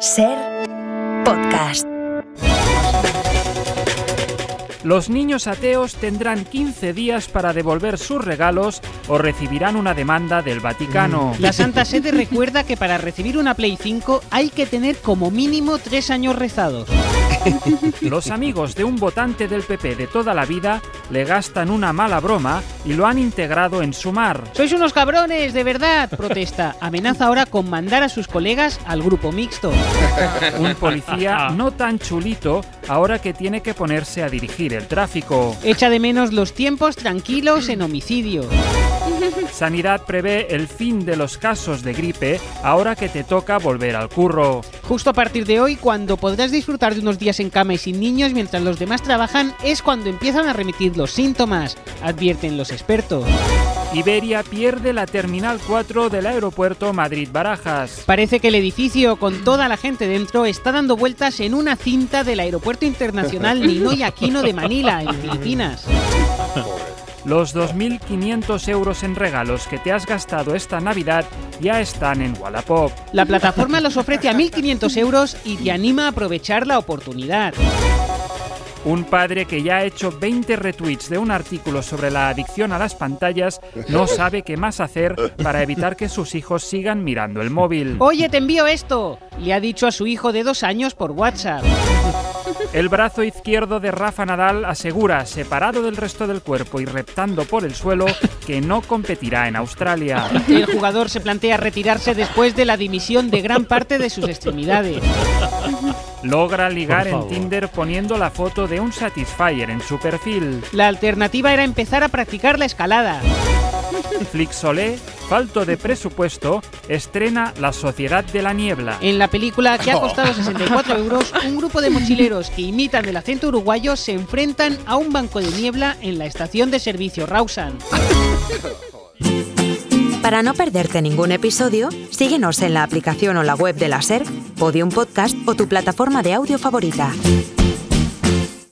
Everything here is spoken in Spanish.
Ser podcast. Los niños ateos tendrán 15 días para devolver sus regalos o recibirán una demanda del Vaticano. La Santa Sede recuerda que para recibir una Play 5 hay que tener como mínimo tres años rezados. Los amigos de un votante del PP de toda la vida le gastan una mala broma y lo han integrado en su mar. ¡Sois unos cabrones, de verdad! Protesta. Amenaza ahora con mandar a sus colegas al grupo mixto. Un policía no tan chulito ahora que tiene que ponerse a dirigir el tráfico. Echa de menos los tiempos tranquilos en homicidio. Sanidad prevé el fin de los casos de gripe ahora que te toca volver al curro. Justo a partir de hoy, cuando podrás disfrutar de unos días en cama y sin niños mientras los demás trabajan, es cuando empiezan a remitir los síntomas, advierten los expertos. Iberia pierde la Terminal 4 del aeropuerto Madrid-Barajas. Parece que el edificio con toda la gente dentro está dando vueltas en una cinta del Aeropuerto Internacional Ninoy Aquino de Manila, en Filipinas. Los 2.500 euros en regalos que te has gastado esta Navidad ya están en Wallapop. La plataforma los ofrece a 1.500 euros y te anima a aprovechar la oportunidad. Un padre que ya ha hecho 20 retweets de un artículo sobre la adicción a las pantallas no sabe qué más hacer para evitar que sus hijos sigan mirando el móvil. Oye, te envío esto, le ha dicho a su hijo de dos años por WhatsApp. El brazo izquierdo de Rafa Nadal asegura, separado del resto del cuerpo y reptando por el suelo, que no competirá en Australia. El jugador se plantea retirarse después de la dimisión de gran parte de sus extremidades. Logra ligar en. Tinder poniendo la foto de un Satisfyer en su perfil. La alternativa era empezar a practicar la escalada. Flixolé, falto de presupuesto, estrena La Sociedad de la Niebla. En la película, que ha costado 64 euros, un grupo de mochileros que imitan el acento uruguayo se enfrentan a un banco de niebla en la estación de servicio Rawsan. Para no perderte ningún episodio, síguenos en la aplicación o la web de la SER, Podium Podcast o tu plataforma de audio favorita.